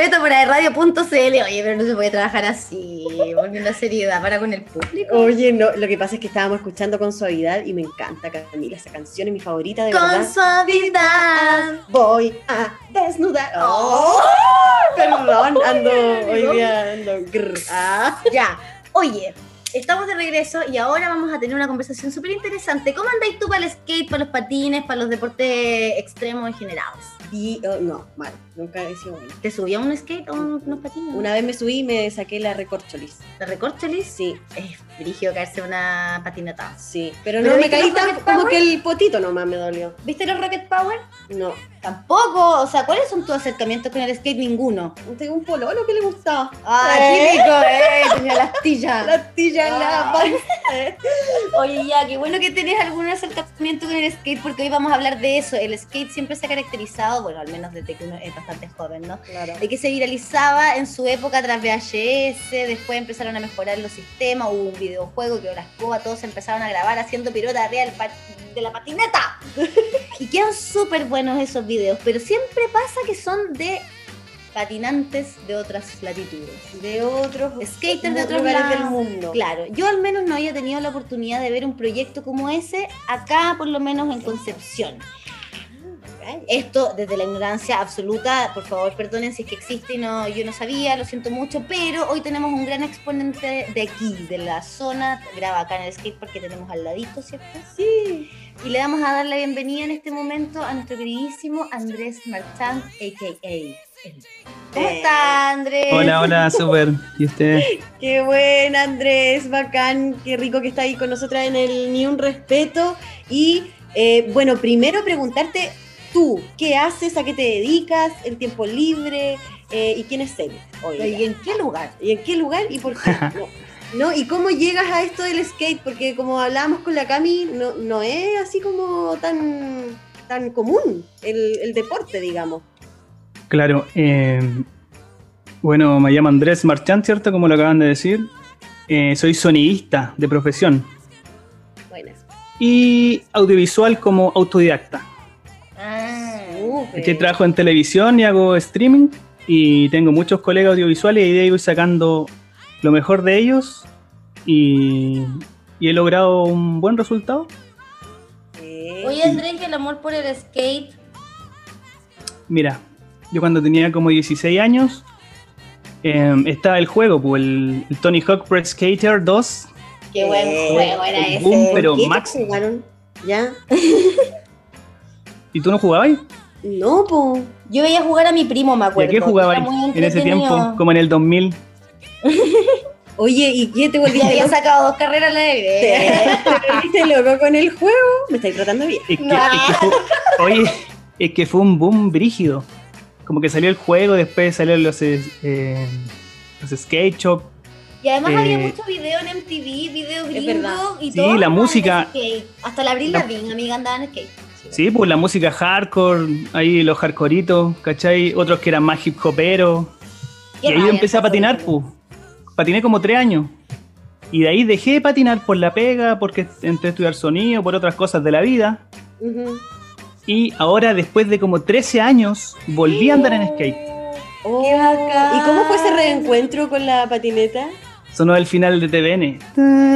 respeto por radio.cl. Oye, pero no se puede trabajar así, volviendo a seriedad para con el público. Oye, no, lo que pasa es que estábamos escuchando con suavidad y me encanta, Camila, esa canción es mi favorita de con verdad. suavidad. Voy a desnudar. Oh, perdón, ando hoy día ando grr. Ah. Ya, oye, estamos de regreso y ahora vamos a tener una conversación súper interesante. ¿Cómo andáis tú para el skate, para los patines, para los deportes extremos en general? Y oh, no, mal, nunca he sido buena. ¿Te subía un skate o un- unos patines? Una vez me subí y me saqué la recorcholis. ¿La recorcholis? Sí, Es brígido caerse una patinata. sí. Pero ¿Pero no me caí tan como que el potito nomás me dolió. ¿Viste los Rocket Power? No. Tampoco. O sea, ¿cuáles son tus acercamientos con el skate? Ninguno. Tengo un pololo que le gustaba. Ah, Eh. típico, eh. Tenía la astilla. La astilla en la Ah. panza. Oye, ya, qué bueno que tenés algún acercamiento con el skate, porque hoy vamos a hablar de eso. El skate siempre se ha caracterizado, bueno, al menos desde que uno es bastante joven, ¿no? Claro. De que se viralizaba en su época tras VHS, después empezaron a mejorar los sistemas, hubo un videojuego que ahora escoba, todos empezaron a grabar haciendo pirota arriba de la patineta. y quedan súper buenos esos videos, pero siempre pasa que son de patinantes de otras latitudes. De otros Skaters de otros lugares del mundo. Claro, yo al menos no había tenido la oportunidad de ver un proyecto como ese acá, por lo menos en Concepción. Esto desde la ignorancia absoluta, por favor perdonen si es que existe y no, yo no sabía, lo siento mucho, pero hoy tenemos un gran exponente de aquí, de la zona, graba acá en el skatepark que tenemos al ladito, ¿cierto? Sí. Y le vamos a dar la bienvenida en este momento a nuestro queridísimo Andrés Marchand, a.k.a. ¿Cómo Eh. está Andrés? Hola, hola, súper. ¿Y usted? Qué buena, Andrés, bacán, qué rico que está ahí con nosotras en el Ni un Respeto. Y eh, bueno, primero preguntarte tú, ¿qué haces? ¿A qué te dedicas? ¿El tiempo libre? Eh, ¿Y quién es él? hoy ¿Y en qué lugar? ¿Y en qué lugar y por qué? No. ¿No? ¿Y cómo llegas a esto del skate? Porque como hablábamos con la Cami, no, no es así como tan, tan común el, el deporte, digamos. Claro, eh, bueno, me llamo Andrés Marchand, ¿cierto? Como lo acaban de decir. Eh, soy sonidista de profesión Buenas. y audiovisual como autodidacta. Que trabajo en televisión y hago streaming y tengo muchos colegas audiovisuales y de ahí voy sacando lo mejor de ellos y, y he logrado un buen resultado. Sí. Oye, Andrés, ¿y el amor por el skate? Mira, yo cuando tenía como 16 años eh, estaba el juego, pues, el, el Tony Hawk Pro Skater 2 Qué buen Eh, juego era ese. boom, ¿Por pero qué te Max. jugaron? ¿Ya? ¿Y tú no jugabas? No, po. Yo veía jugar a mi primo, me ¿Y a acuerdo. qué jugabas Era muy en ese tiempo? Como en el 2000. Oye, ¿y qué te Y volviste había sacado dos carreras al aire. ¿Te volviste loco con el juego? Me estáis tratando bien. Es que, No. es que fue, oye, es que fue un boom brígido. Como que salió el juego, después salieron los, eh, eh, los skate shop. Y además Eh, había mucho video en MTV, video gringo y Sí, todo. la andaban en música-. Hasta la Abril la- Lavigne, amiga, andaba en skate. Sí, pues la música hardcore, ahí los hardcoreitos, ¿cachai? Otros que eran más hip hoperos. Y ahí yo rabia empecé a patinar, pues. Patiné como tres años. Y de ahí dejé de patinar por la pega, porque entré a estudiar sonido, por otras cosas de la vida. Y ahora, después de como 13 años, volví a andar en skate. Oh, Qué bacán. ¿Y cómo fue ese reencuentro con la patineta? Sonó el final de TVN.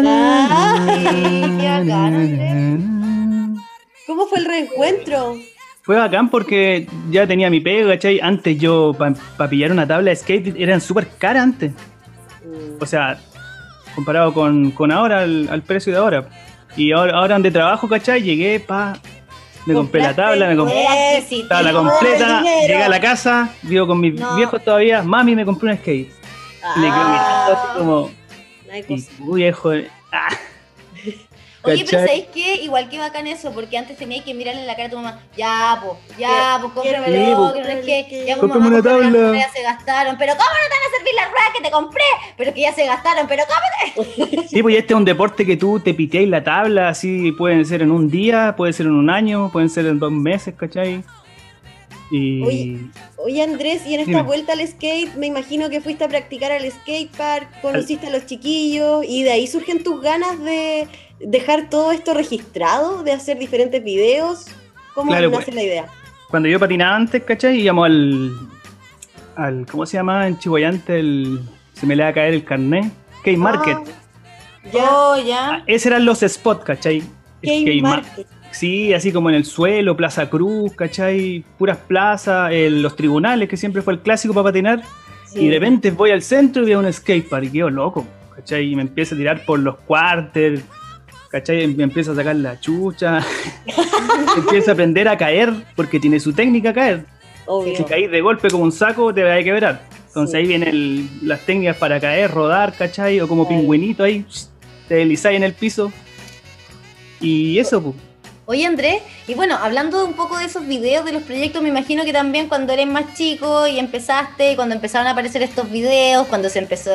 Ay, qué bacán, ¿Cómo fue el reencuentro? Fue bacán porque ya tenía mi pega, ¿cachai? Antes yo, para pillar una tabla de skate, eran súper caras antes. O sea, comparado con, con ahora, al, al precio de ahora. Y ahora, ahora donde trabajo, ¿cachai? Llegué, pa, me compré la tabla, me compré Eh, la tabla completa, llegué a la casa, vivo con mis No. viejos todavía, mami me compré un skate. Y le quedo mirando así como, No hay y cosa. tú viejo, ah, Oye, pero. ¿sabéis qué? Igual que bacán eso, porque antes tenías que mirarle en la cara a tu mamá, ya, po, ya, pues Quiero- cómpramelo, Sí, que no es que, ya, pues, Cómprame mamá, una cómprame las tabla. ruedas, se gastaron, pero ¿cómo no te van a servir las ruedas que te compré? Pero que ya se gastaron, pero ¿cómo? Sí, pues este es un deporte que tú te piteas la tabla, así pueden ser en un día, puede ser en un año, pueden ser en dos meses, ¿cachai? Y Oye. Oye Andrés, y en esta Dime. vuelta al skate, me imagino que fuiste a practicar al skatepark, conociste a los chiquillos y de ahí surgen tus ganas de dejar todo esto registrado, de hacer diferentes videos. ¿Cómo Claro, nace pues. la idea? cuando yo patinaba antes, ¿cachai? Íbamos al, al ¿cómo se llama en Chihuayante? El, se me le va a caer el carnet. K-Market. Ya. Oh, ya. Ah, Esos eran los spots, ¿cachai? K-Market. Sí, así como en el suelo, Plaza Cruz, ¿cachai? Puras plazas, el- los tribunales, que siempre fue el clásico para patinar. Sí. Y de repente voy al centro y veo un skatepark y quedo loco, ¿cachai? Y me empiezo a tirar por los cuartos, ¿cachai? Me empiezo a sacar la chucha. empiezo a aprender a caer, porque tiene su técnica caer. Obvio. Si caís de golpe como un saco, te va a quebrar. Entonces Sí. ahí vienen las técnicas para caer, rodar, ¿cachai? O como pingüinito ahí, te deslizáis en el piso. Y eso, pues. Oye Andrés, y bueno, hablando un poco de esos videos, de los proyectos, me imagino que también cuando eres más chico y empezaste, cuando empezaron a aparecer estos videos, cuando se empezó,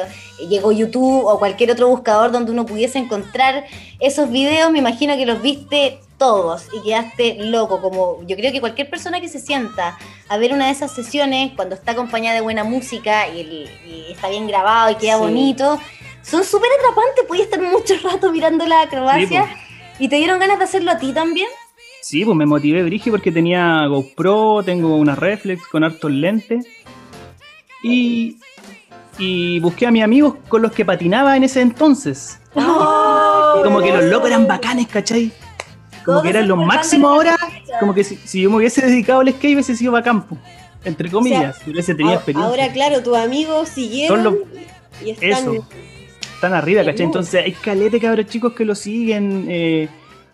llegó YouTube o cualquier otro buscador donde uno pudiese encontrar esos videos, me imagino que los viste todos y quedaste loco, como yo creo que cualquier persona que se sienta a ver una de esas sesiones cuando está acompañada de buena música y, y está bien grabado y queda Sí. bonito, son súper atrapantes, podías estar mucho rato mirando la acrobacia. Sí, ¿Y te dieron ganas de hacerlo a ti también? Sí, pues me motivé Brigi porque tenía GoPro, tengo una reflex con hartos lentes. Y, y busqué a mis amigos con los que patinaba en ese entonces. Y como que los locos eran bacanes, ¿cachai? Como que eran los máximos ahora. Como que si, si yo me hubiese dedicado al skate hubiese sido bacán, entre comillas. si hubiese tenido experiencia. Ahora, claro, tus amigos siguieron Son y están. Eso. Están arriba, ¿cachai? Entonces hay calete cabros chicos que lo siguen, eh,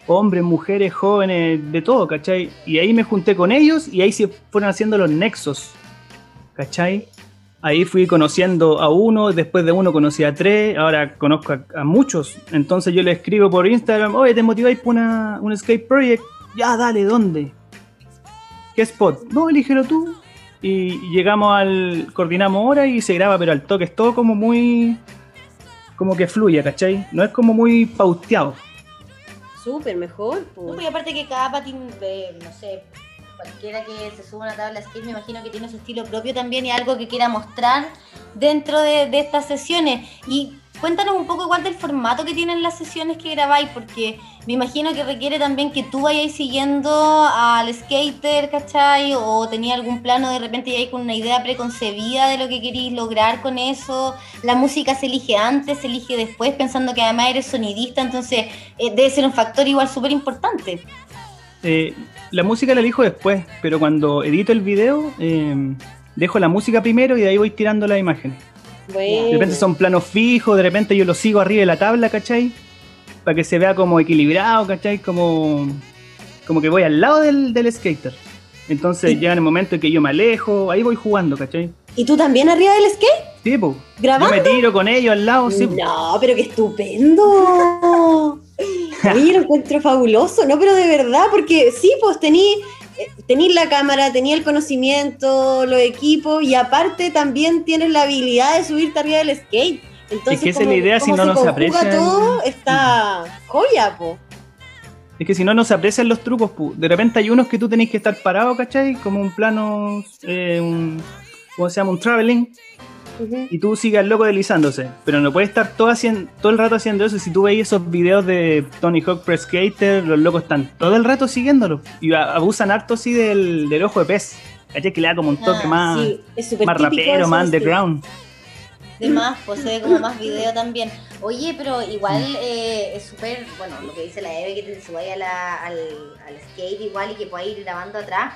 hombres, mujeres, jóvenes, de todo, ¿cachai? Y ahí me junté con ellos y ahí se fueron haciendo los nexos, ¿cachai? Ahí fui conociendo a uno, después de uno conocí a tres, ahora conozco a, a muchos. Entonces yo le escribo por Instagram, oye, ¿te motiváis por una, un skate project? Ya, dale, ¿dónde? ¿Qué spot? No, elígelo tú. Y llegamos al, coordinamos hora y se graba, pero al toque es todo como muy como que fluye, ¿cachai? No es como muy pauteado. Súper mejor. No, pues, y aparte que cada patín, eh, no sé, cualquiera que se suba a una tabla de skate, me imagino que tiene su estilo propio también y algo que quiera mostrar dentro de, de estas sesiones. Y cuéntanos un poco igual del formato que tienen las sesiones que grabáis, porque me imagino que requiere también que tú vayáis siguiendo al skater, ¿cachai? O tenía algún plano de repente ya con una idea preconcebida de lo que queréis lograr con eso. La música se elige antes, se elige después, pensando que además eres sonidista, entonces eh, debe ser un factor igual súper importante. Eh, la música la elijo después, pero cuando edito el video, eh, dejo la música primero y de ahí voy tirando la imagen. Bueno. De repente son planos fijos, de repente yo lo sigo arriba de la tabla, ¿cachai? Para que se vea como equilibrado, ¿cachai? Como, como que voy al lado del, del skater. Entonces llega el momento en que yo me alejo, ahí voy jugando, ¿cachai? ¿Y tú también arriba del skate? Sí. Yo ¿Grabando? me tiro con ellos al lado, sí. No, pero qué estupendo. Oye, lo encuentro fabuloso, ¿no? Pero de verdad, porque sí, pues tení, eh, tení la cámara, tenía el conocimiento, los equipos, y aparte también tienes la habilidad de subirte arriba del skate. Entonces, Es que esa es la idea, si no, no se conjuga aprecia el- todo, está joya, po. Es que si no, no se aprecian los trucos. pu. De repente hay unos que tú tenés que estar parado, ¿cachai? Como un plano, eh, un, ¿cómo se llama? Un traveling. Y tú sigues loco deslizándose. Pero no puedes estar todo, haciendo, todo el rato haciendo eso. Si tú veis esos videos de Tony Hawk Pro Skater, los locos están todo el rato siguiéndolo. Y abusan harto así del, del ojo de pez. ¿Cachai? Que le da como un toque Ah, más, Sí, más rapero, más sí. underground. De más, posee como más video también. Oye, pero igual eh, es súper, bueno, lo que dice la Eve, que te subáis a la- al, al skate igual y que puedas ir grabando atrás.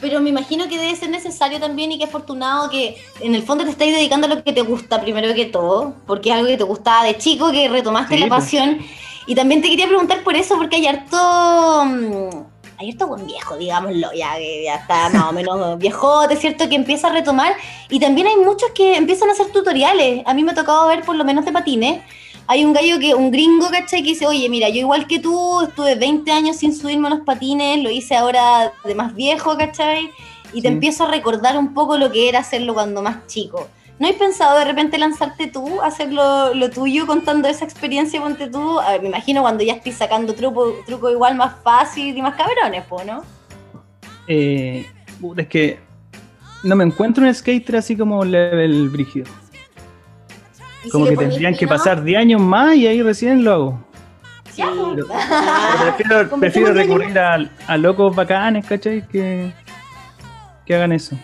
Pero me imagino que debe ser necesario también y que afortunado que en el fondo te estáis dedicando a lo que te gusta primero que todo, porque es algo que te gustaba de chico, que retomaste Sí, la pues. pasión. Y también te quería preguntar por eso, porque hay harto... harto buen viejo, digámoslo, ya que ya está más o menos viejote, ¿cierto? Que empieza a retomar. Y también hay muchos que empiezan a hacer tutoriales. A mí me ha tocado ver por lo menos de patines. Hay un gallo que, un gringo, ¿cachai? Que dice, oye, mira, yo igual que tú, estuve 20 años sin subirme a los patines, lo hice ahora de más viejo, ¿cachai? Y te Sí. empiezo a recordar un poco lo que era hacerlo cuando más chico. ¿No has pensado de repente lanzarte tú, hacer lo, lo tuyo contando esa experiencia, ponte tú? A ver, me imagino cuando ya estés sacando truco, truco igual más fácil y más cabrones, po, ¿no? Eh, es que no me encuentro un skater así como level brígido. Si Como que tendrían que pasar 10 años más y ahí recién lo hago. ya, po. Pero- prefiero recurrir a, a locos bacanes, ¿cachai? Que, que hagan eso.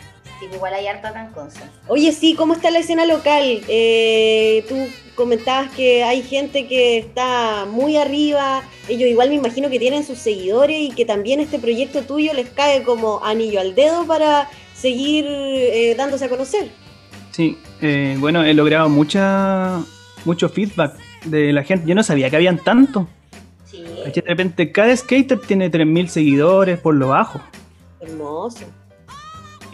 Así que igual hay harto acá en Conce. Oye, sí, ¿cómo está la escena local? Eh, tú comentabas que hay gente que está muy arriba, ellos igual me imagino que tienen sus seguidores y que también este proyecto tuyo les cae como anillo al dedo para seguir eh, dándose a conocer. Sí, eh, bueno, he logrado mucha, mucho feedback de la gente. Yo no sabía que habían tanto. Sí. De repente, cada skater tiene 3.000 seguidores por lo bajo. Hermoso.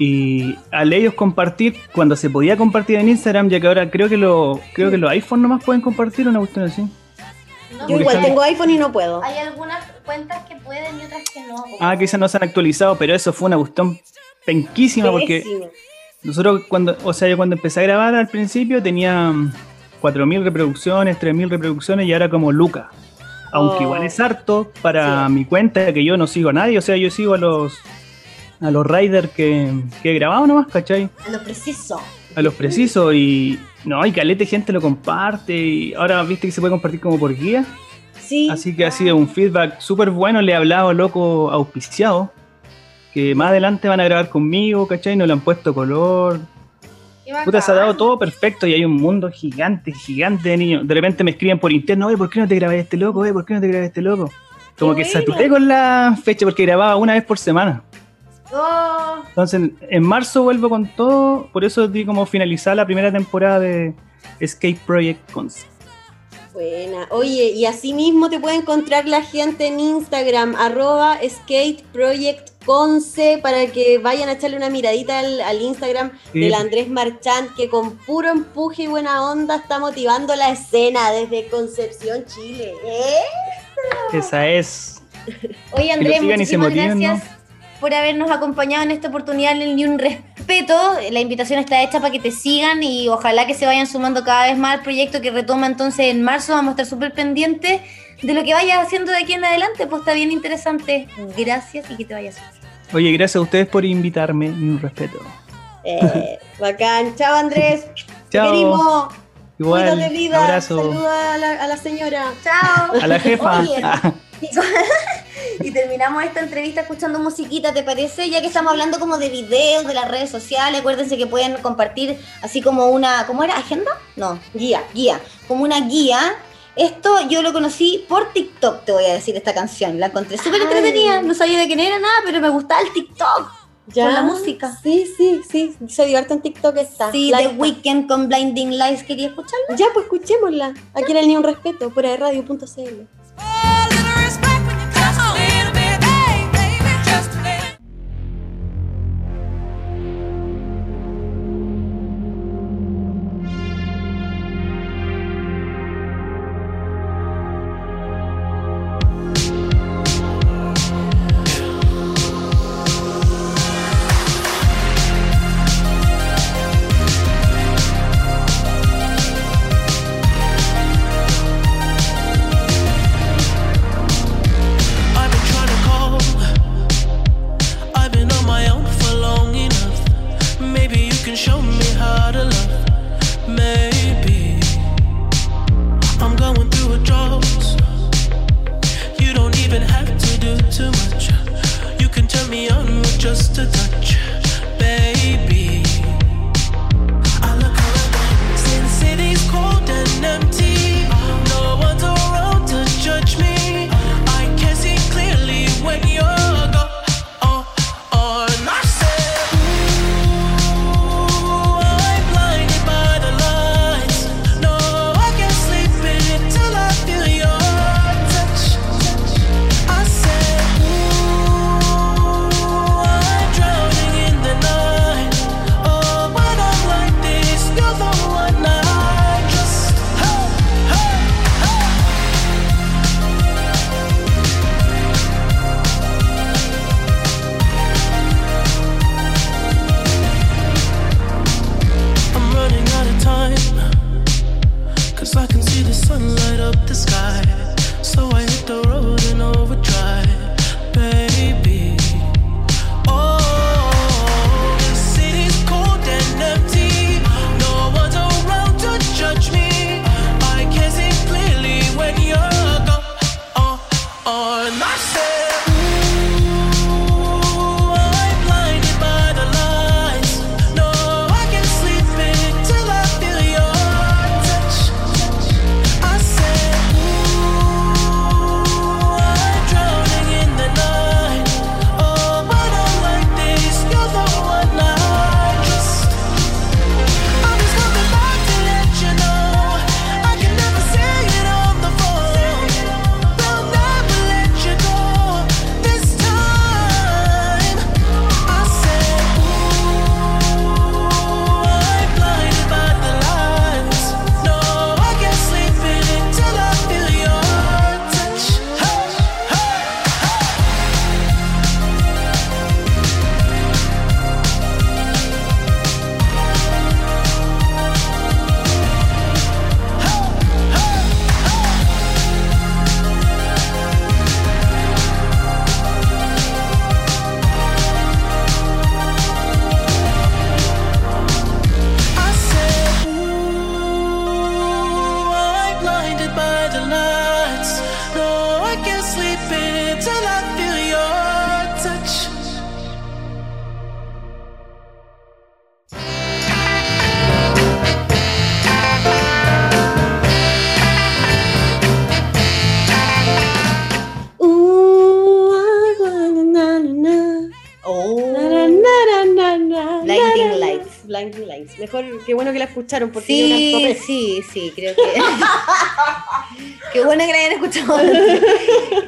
Y al ellos compartir, cuando se podía compartir en Instagram, ya que ahora creo que lo, creo que los iPhone nomás pueden compartir una cuestión así. No, Yo igual tengo iPhone y no puedo. Hay algunas cuentas que pueden y otras que no. Ah, quizás no se han actualizado, pero eso fue una cuestión penquísima porque nosotros cuando, o sea, yo cuando empecé a grabar al principio tenía mm, 4.000 reproducciones, 3.000 reproducciones y ahora como Luca. Aunque Oh. igual es harto para Sí. mi cuenta que yo no sigo a nadie, o sea, yo sigo a los a los riders que, que he grabado nomás, ¿cachai? A lo preciso. A los precisos y no, y calete gente lo comparte y ahora viste que se puede compartir como por guía. Sí. Así que ha sido un feedback súper bueno. Le he hablado a loco auspiciado. Que más adelante van a grabar conmigo, ¿cachai? No le han puesto color. Puta, se ha dado todo perfecto y hay un mundo gigante, gigante de niños. De repente me escriben por interno, oye, ¿por qué no te grabé este loco? ¿por qué no te grabé este loco? Como Qué que bueno. saturé con la fecha porque grababa una vez por semana. Oh, Entonces, en marzo vuelvo con todo. Por eso di como finalizar la primera temporada de Escape Project Cons. Buena. Oye, y así mismo te puede encontrar la gente en Instagram, arroba skateprojectconce, para que vayan a echarle una miradita al, al Instagram Sí. del Andrés Marchand, que con puro empuje y buena onda está motivando la escena desde Concepción, Chile. ¿Eh? Esa es. Oye, Andrés, muchísimas motiven, gracias por habernos acompañado en esta oportunidad en el Ni un Respeto. La invitación está hecha para que te sigan y ojalá que se vayan sumando cada vez más al proyecto que retoma entonces en marzo. Vamos a estar súper pendientes de lo que vayas haciendo de aquí en adelante, pues está bien interesante. Gracias y que te vayas. Oye, gracias a ustedes por invitarme. Ni un respeto. Eh, bacán. Chao, Andrés. Chao. queremos. Igual. Cuídate, vida. Abrazo. Saluda a la, a la señora. Chao. A la jefa. Y terminamos esta entrevista escuchando musiquita, ¿te parece? Ya que estamos hablando como de videos, de las redes sociales, acuérdense que pueden compartir así como una, ¿cómo era? ¿Agenda? No, guía, guía, como una guía. Esto yo lo conocí por TikTok, te voy a decir esta canción. La encontré súper entretenida, no sabía de quién era nada, pero me gustaba el TikTok. Con la música. Sí, sí, sí. Se divierte en TikTok esta. Sí, The Weeknd con Blinding Lights, ¿quería escucharla? Ya, pues escuchémosla. Aquí en el Ni un Respeto, por radio.cl. Mejor, qué bueno que la escucharon porque Sí, sí, sí, creo que. Qué bueno que la hayan escuchado.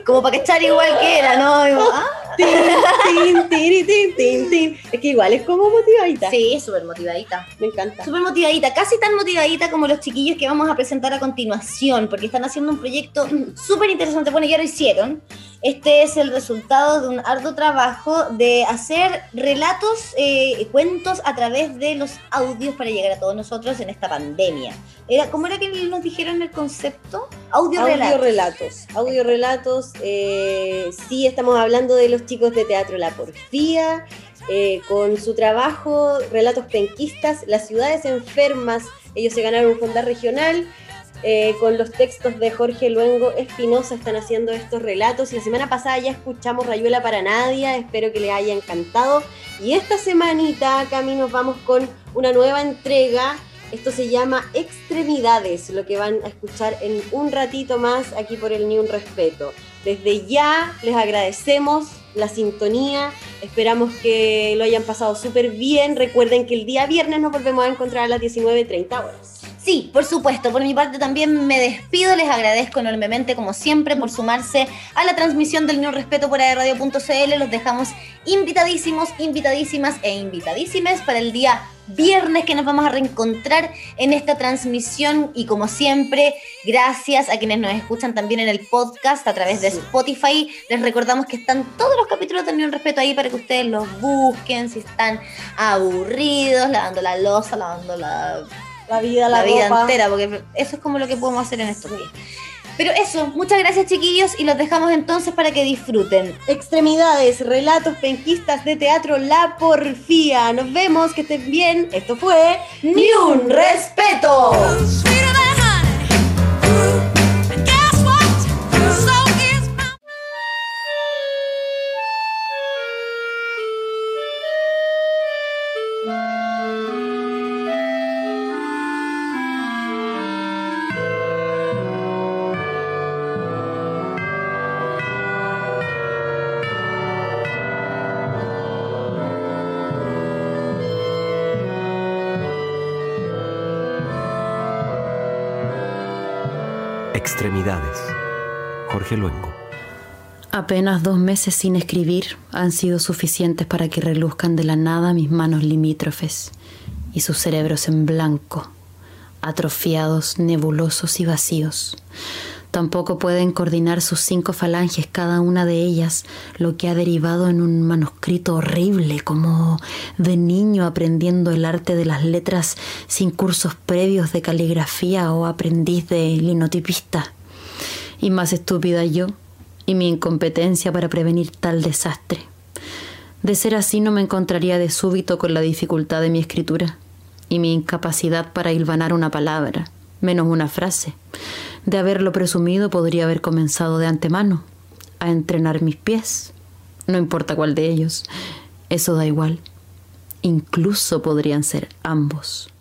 Como para cachar igual que era, ¿no? Y, ah, Tin, tin, tin, tin, tin. Es que igual es como motivadita. Sí, súper motivadita. Me encanta. Súper motivadita, casi tan motivadita como los chiquillos que vamos a presentar a continuación, porque están haciendo un proyecto súper interesante. Bueno, ya lo hicieron. Este es el resultado de un arduo trabajo de hacer relatos, eh, cuentos a través de los audios para llegar a todos nosotros en esta pandemia. Era, ¿Cómo era que nos dijeron el concepto? Audio, relatos. Audiorelatos. Audiorelatos. Eh, sí, estamos hablando de los chicos de Teatro La Porfía, eh, con su trabajo, Relatos Penquistas, Las Ciudades Enfermas. Ellos se ganaron un fondar regional. Eh, con los textos de Jorge Luengo Espinosa están haciendo estos relatos. Y la semana pasada ya escuchamos Rayuela para Nadie. Espero que les haya encantado. Y esta semanita, Cami, nos vamos con una nueva entrega. Esto se llama Extremidades, lo que van a escuchar en un ratito más aquí por el Ni Un Respeto. Desde ya les agradecemos la sintonía, esperamos que lo hayan pasado súper bien. Recuerden que el día viernes nos volvemos a encontrar a las 19.30 horas. Sí, por supuesto. Por mi parte también me despido. Les agradezco enormemente, como siempre, por sumarse a la transmisión del Niño Respeto por Radio.cl. Los dejamos invitadísimos, invitadísimas e invitadísimes para el día viernes que nos vamos a reencontrar en esta transmisión. Y como siempre, gracias a quienes nos escuchan también en el podcast a través de Spotify. Les recordamos que están todos los capítulos del Niño Respeto ahí para que ustedes los busquen. Si están aburridos, lavando la losa, lavando la La vida, la, la, vida ropa. entera, porque eso es como lo que podemos hacer en estos días. Pero eso, muchas gracias chiquillos y los dejamos entonces para que disfruten. Extremidades, relatos penquistas de teatro La Porfía. Nos vemos, que estén bien. Esto fue ¡Ni un respeto! Extremidades. Jorge Luengo. Apenas dos meses sin escribir han sido suficientes para que reluzcan de la nada mis manos limítrofes y sus cerebros en blanco, atrofiados, nebulosos y vacíos. Tampoco pueden coordinar sus cinco falanges, cada una de ellas, lo que ha derivado en un manuscrito horrible, como de niño aprendiendo el arte de las letras sin cursos previos de caligrafía o aprendiz de linotipista. Y más estúpida yo y mi incompetencia para prevenir tal desastre. De ser así no me encontraría de súbito con la dificultad de mi escritura y mi incapacidad para hilvanar una palabra, menos una frase. De haberlo presumido podría haber comenzado de antemano a entrenar mis pies, no importa cuál de ellos, eso da igual. Incluso podrían ser ambos.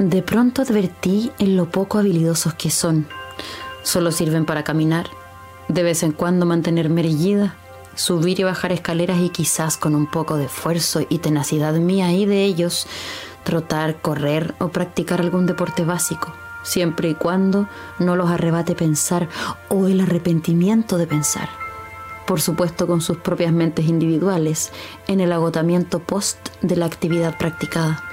De pronto advertí en lo poco habilidosos que son. Solo sirven para caminar, de vez en cuando mantenerme erguida, subir y bajar escaleras y quizás con un poco de esfuerzo y tenacidad mía y de ellos, trotar, correr o practicar algún deporte básico, siempre y cuando no los arrebate pensar o el arrepentimiento de pensar. Por supuesto con sus propias mentes individuales, en el agotamiento post de la actividad practicada.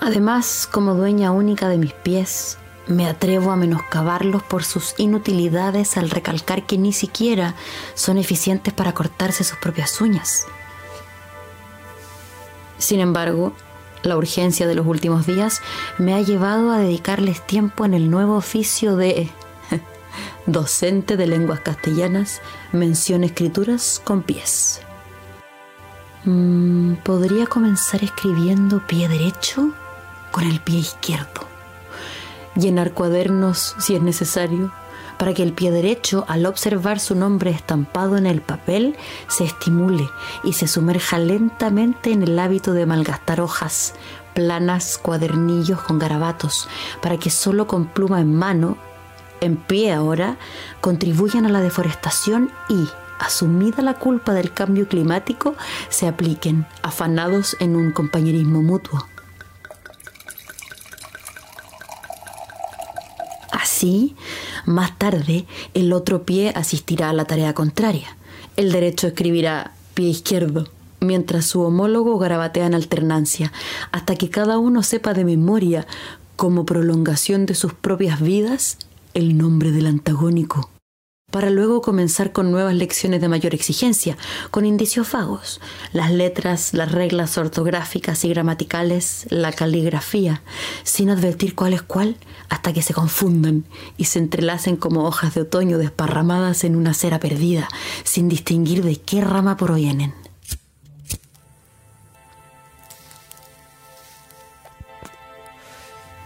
Además, como dueña única de mis pies, me atrevo a menoscabarlos por sus inutilidades al recalcar que ni siquiera son eficientes para cortarse sus propias uñas. Sin embargo, la urgencia de los últimos días me ha llevado a dedicarles tiempo en el nuevo oficio de docente de lenguas castellanas, mención escrituras con pies. Mm, Podría comenzar escribiendo pie derecho con el pie izquierdo. Llenar cuadernos si es necesario, para que el pie derecho, al observar su nombre estampado en el papel, se estimule y se sumerja lentamente en el hábito de malgastar hojas, planas, cuadernillos con garabatos, para que solo con pluma en mano, en pie ahora, contribuyan a la deforestación y, asumida la culpa del cambio climático, se apliquen, afanados en un compañerismo mutuo. Así, más tarde, el otro pie asistirá a la tarea contraria. El derecho escribirá pie izquierdo, mientras su homólogo garabatea en alternancia, hasta que cada uno sepa de memoria, como prolongación de sus propias vidas, el nombre del antagónico para luego comenzar con nuevas lecciones de mayor exigencia, con indicios vagos, las letras, las reglas ortográficas y gramaticales, la caligrafía, sin advertir cuál es cuál, hasta que se confundan y se entrelacen como hojas de otoño desparramadas en una cera perdida, sin distinguir de qué rama provienen.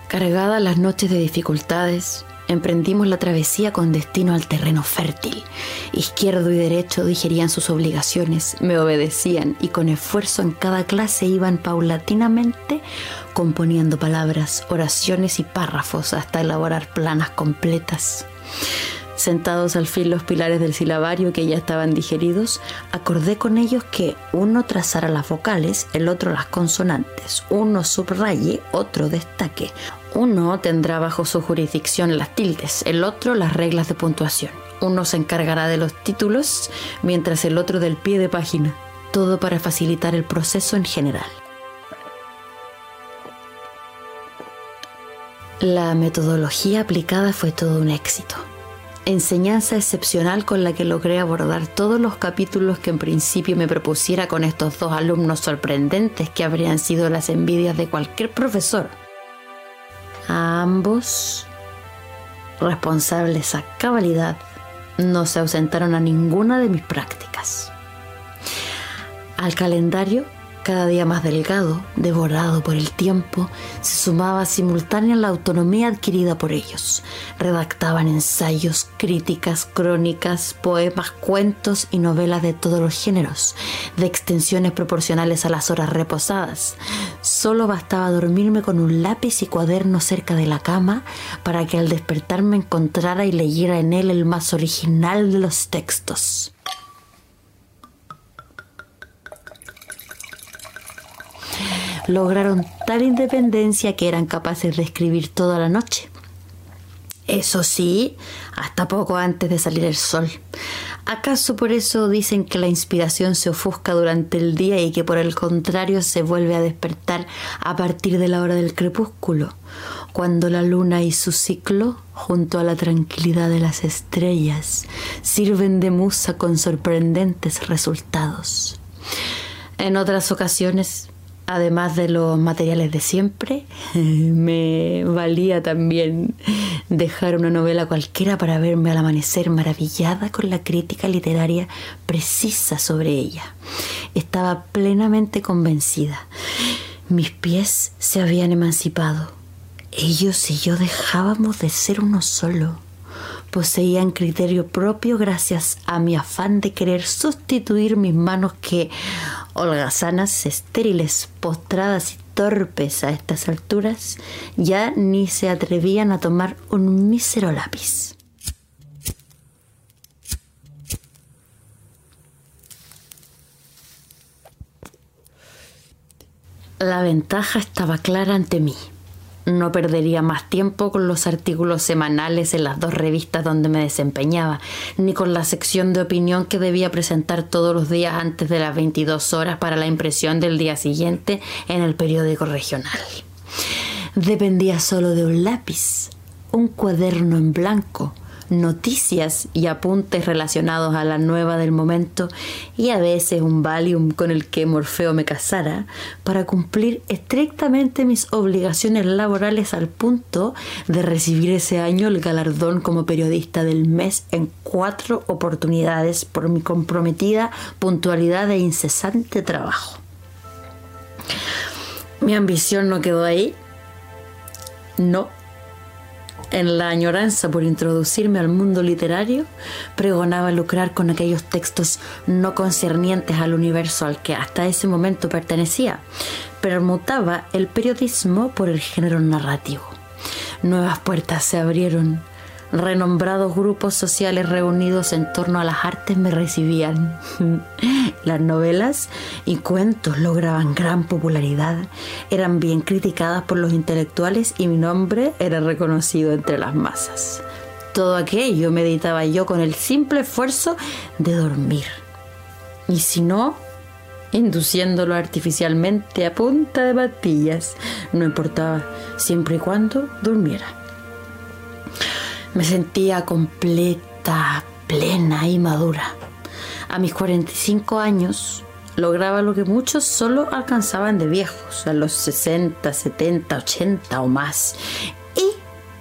Cargadas las noches de dificultades, emprendimos la travesía con destino al terreno fértil. Izquierdo y derecho digerían sus obligaciones, me obedecían y con esfuerzo en cada clase iban paulatinamente componiendo palabras, oraciones y párrafos hasta elaborar planas completas. Sentados al fin los pilares del silabario que ya estaban digeridos, acordé con ellos que uno trazara las vocales, el otro las consonantes, uno subraye, otro destaque, uno tendrá bajo su jurisdicción las tildes, el otro las reglas de puntuación. Uno se encargará de los títulos, mientras el otro del pie de página. Todo para facilitar el proceso en general. La metodología aplicada fue todo un éxito. Enseñanza excepcional con la que logré abordar todos los capítulos que en principio me propusiera con estos dos alumnos sorprendentes que habrían sido las envidias de cualquier profesor. A ambos, responsables a cabalidad, no se ausentaron a ninguna de mis prácticas. Al calendario, cada día más delgado, devorado por el tiempo, se sumaba simultánea la autonomía adquirida por ellos. Redactaban ensayos, críticas, crónicas, poemas, cuentos y novelas de todos los géneros, de extensiones proporcionales a las horas reposadas. Solo bastaba dormirme con un lápiz y cuaderno cerca de la cama para que al despertar me encontrara y leyera en él el más original de los textos. Lograron tal independencia que eran capaces de escribir toda la noche. Eso sí, hasta poco antes de salir el sol. ¿Acaso por eso dicen que la inspiración se ofusca durante el día y que por el contrario se vuelve a despertar a partir de la hora del crepúsculo, cuando la luna y su ciclo, junto a la tranquilidad de las estrellas, sirven de musa con sorprendentes resultados? En otras ocasiones además de los materiales de siempre, me valía también dejar una novela cualquiera para verme al amanecer maravillada con la crítica literaria precisa sobre ella. Estaba plenamente convencida. Mis pies se habían emancipado. Ellos y yo dejábamos de ser uno solo poseían criterio propio gracias a mi afán de querer sustituir mis manos que, holgazanas, estériles, postradas y torpes a estas alturas, ya ni se atrevían a tomar un mísero lápiz. La ventaja estaba clara ante mí. No perdería más tiempo con los artículos semanales en las dos revistas donde me desempeñaba, ni con la sección de opinión que debía presentar todos los días antes de las 22 horas para la impresión del día siguiente en el periódico regional. Dependía solo de un lápiz, un cuaderno en blanco, noticias y apuntes relacionados a la nueva del momento y a veces un Valium con el que Morfeo me casara para cumplir estrictamente mis obligaciones laborales al punto de recibir ese año el galardón como periodista del mes en cuatro oportunidades por mi comprometida puntualidad e incesante trabajo. Mi ambición no quedó ahí. No. En la añoranza por introducirme al mundo literario, pregonaba lucrar con aquellos textos no concernientes al universo al que hasta ese momento pertenecía. Permutaba el periodismo por el género narrativo. Nuevas puertas se abrieron. Renombrados grupos sociales reunidos en torno a las artes me recibían. Las novelas y cuentos lograban gran popularidad, eran bien criticadas por los intelectuales y mi nombre era reconocido entre las masas. Todo aquello meditaba yo con el simple esfuerzo de dormir. Y si no, induciéndolo artificialmente a punta de pastillas, no importaba, siempre y cuando durmiera. Me sentía completa, plena y madura. A mis 45 años lograba lo que muchos solo alcanzaban de viejos, a los 60, 70, 80 o más. Y,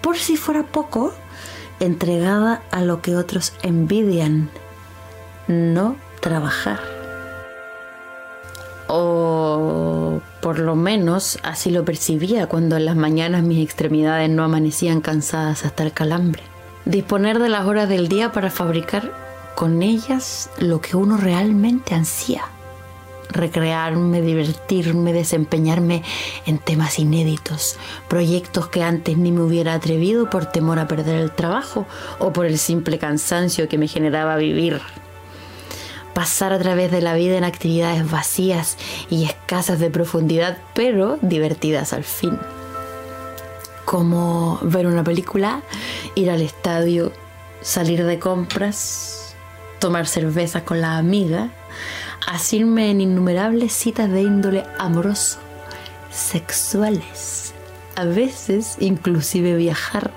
por si fuera poco, entregada a lo que otros envidian, no trabajar. O por lo menos así lo percibía cuando en las mañanas mis extremidades no amanecían cansadas hasta el calambre. Disponer de las horas del día para fabricar con ellas lo que uno realmente ansía. Recrearme, divertirme, desempeñarme en temas inéditos, proyectos que antes ni me hubiera atrevido por temor a perder el trabajo o por el simple cansancio que me generaba vivir pasar a través de la vida en actividades vacías y escasas de profundidad, pero divertidas al fin. Como ver una película, ir al estadio, salir de compras, tomar cervezas con la amiga, asirme en innumerables citas de índole amoroso, sexuales. A veces inclusive viajar,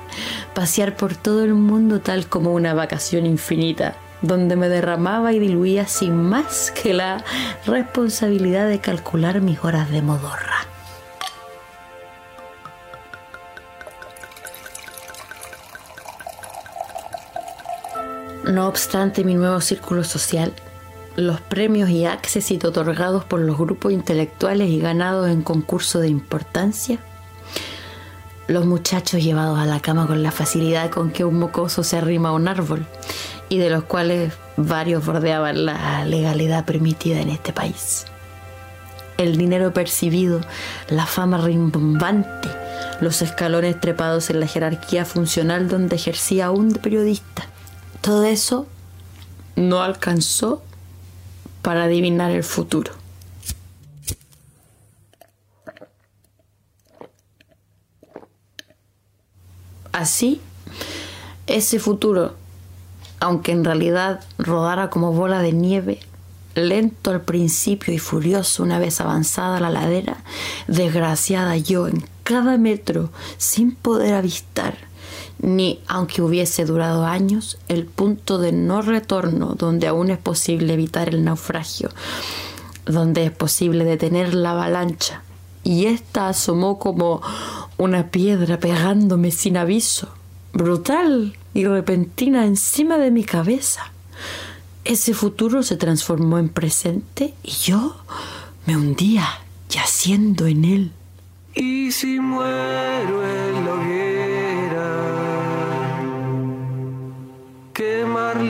pasear por todo el mundo tal como una vacación infinita donde me derramaba y diluía sin más que la responsabilidad de calcular mis horas de modorra. No obstante mi nuevo círculo social, los premios y éxitos otorgados por los grupos intelectuales y ganados en concursos de importancia, los muchachos llevados a la cama con la facilidad con que un mocoso se arrima a un árbol y de los cuales varios bordeaban la legalidad permitida en este país. El dinero percibido, la fama rimbombante, los escalones trepados en la jerarquía funcional donde ejercía aún de periodista. Todo eso no alcanzó para adivinar el futuro. Así, ese futuro aunque en realidad rodara como bola de nieve, lento al principio y furioso una vez avanzada la ladera, desgraciada yo en cada metro sin poder avistar, ni aunque hubiese durado años, el punto de no retorno donde aún es posible evitar el naufragio, donde es posible detener la avalancha. Y ésta asomó como una piedra pegándome sin aviso, brutal y repentina encima de mi cabeza. Ese futuro se transformó en presente y yo me hundía yaciendo en él. Y si muero en hoguera, quemar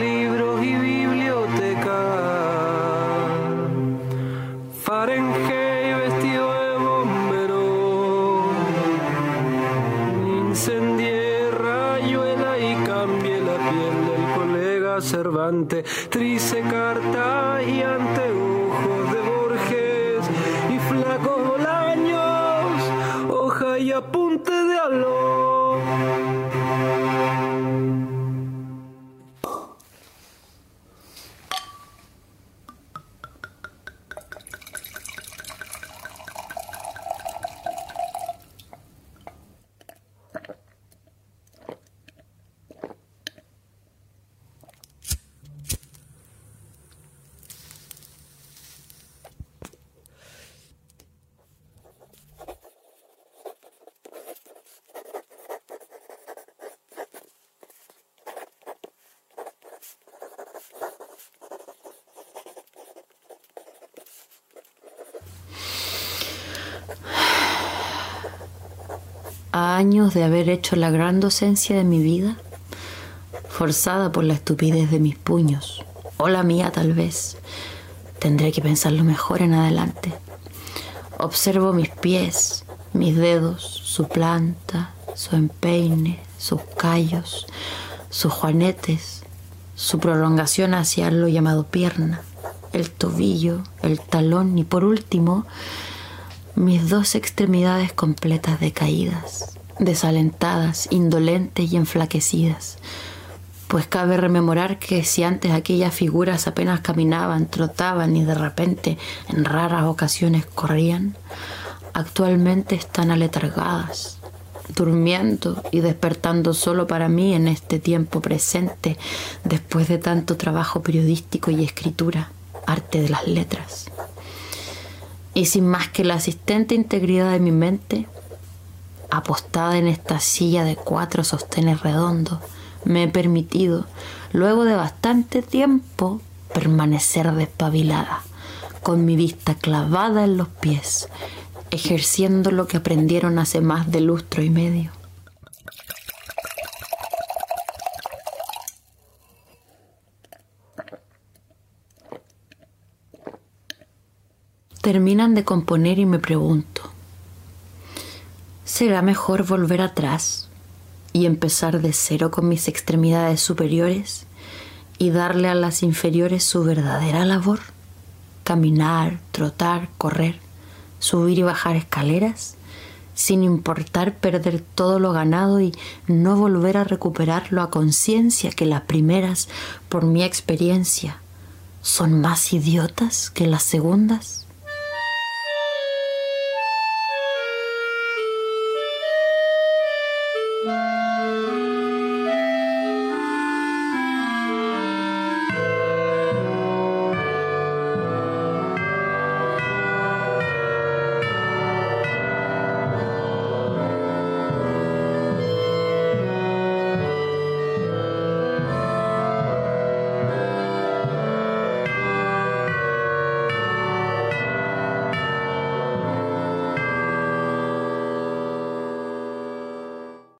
Cervantes, trice carta y anteojos a años de haber hecho la gran docencia de mi vida, forzada por la estupidez de mis puños, o la mía tal vez. Tendré que pensarlo mejor en adelante. Observo mis pies, mis dedos, su planta, su empeine, sus callos, sus juanetes, su prolongación hacia lo llamado pierna, el tobillo, el talón y por último mis dos extremidades completas decaídas, desalentadas, indolentes y enflaquecidas. Pues cabe rememorar que si antes aquellas figuras apenas caminaban, trotaban y de repente en raras ocasiones corrían, actualmente están aletargadas, durmiendo y despertando solo para mí en este tiempo presente, después de tanto trabajo periodístico y escritura, arte de las letras. Y sin más que la asistente integridad de mi mente, apostada en esta silla de cuatro sostenes redondos, me he permitido, luego de bastante tiempo, permanecer despabilada, con mi vista clavada en los pies, ejerciendo lo que aprendieron hace más de lustro y medio. Terminan de componer y me pregunto, ¿será mejor volver atrás y empezar de cero con mis extremidades superiores y darle a las inferiores su verdadera labor? Caminar, trotar, correr, subir y bajar escaleras, sin importar perder todo lo ganado y no volver a recuperarlo a conciencia que las primeras, por mi experiencia, son más idiotas que las segundas?